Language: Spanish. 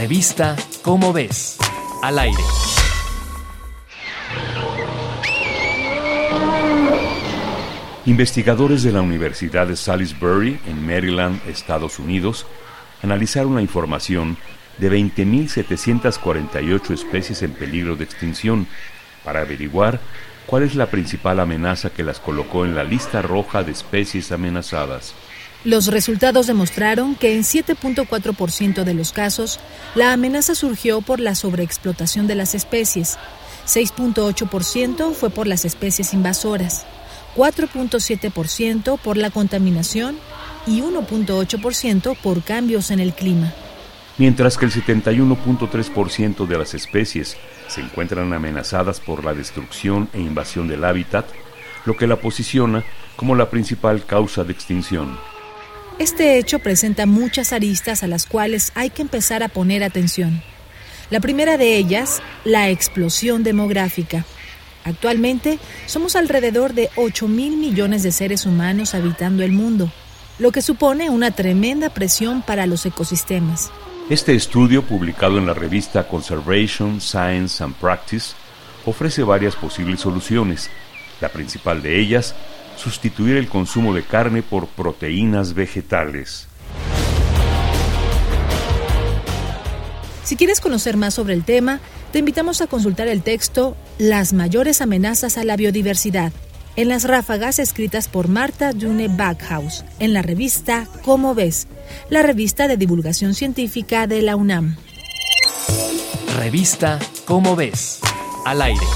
Revista Cómo ves, al aire. Investigadores de la Universidad de Salisbury, en Maryland, Estados Unidos, analizaron la información de 20.748 especies en peligro de extinción para averiguar cuál es la principal amenaza que las colocó en la lista roja de especies amenazadas. Los resultados demostraron que en 7.4% de los casos, la amenaza surgió por la sobreexplotación de las especies, 6.8% fue por las especies invasoras, 4.7% por la contaminación y 1.8% por cambios en el clima. Mientras que el 71.3% de las especies se encuentran amenazadas por la destrucción e invasión del hábitat, lo que la posiciona como la principal causa de extinción. Este hecho presenta muchas aristas a las cuales hay que empezar a poner atención. La primera de ellas, la explosión demográfica. Actualmente somos alrededor de 8 mil millones de seres humanos habitando el mundo, lo que supone una tremenda presión para los ecosistemas. Este estudio, publicado en la revista Conservation, Science and Practice, ofrece varias posibles soluciones. La principal de ellas, sustituir el consumo de carne por proteínas vegetales. Si quieres conocer más sobre el tema, te invitamos a consultar el texto Las mayores amenazas a la biodiversidad en las ráfagas escritas por Marta June Backhaus en la revista Cómo ves, la revista de divulgación científica de la UNAM. Revista Cómo ves, al aire.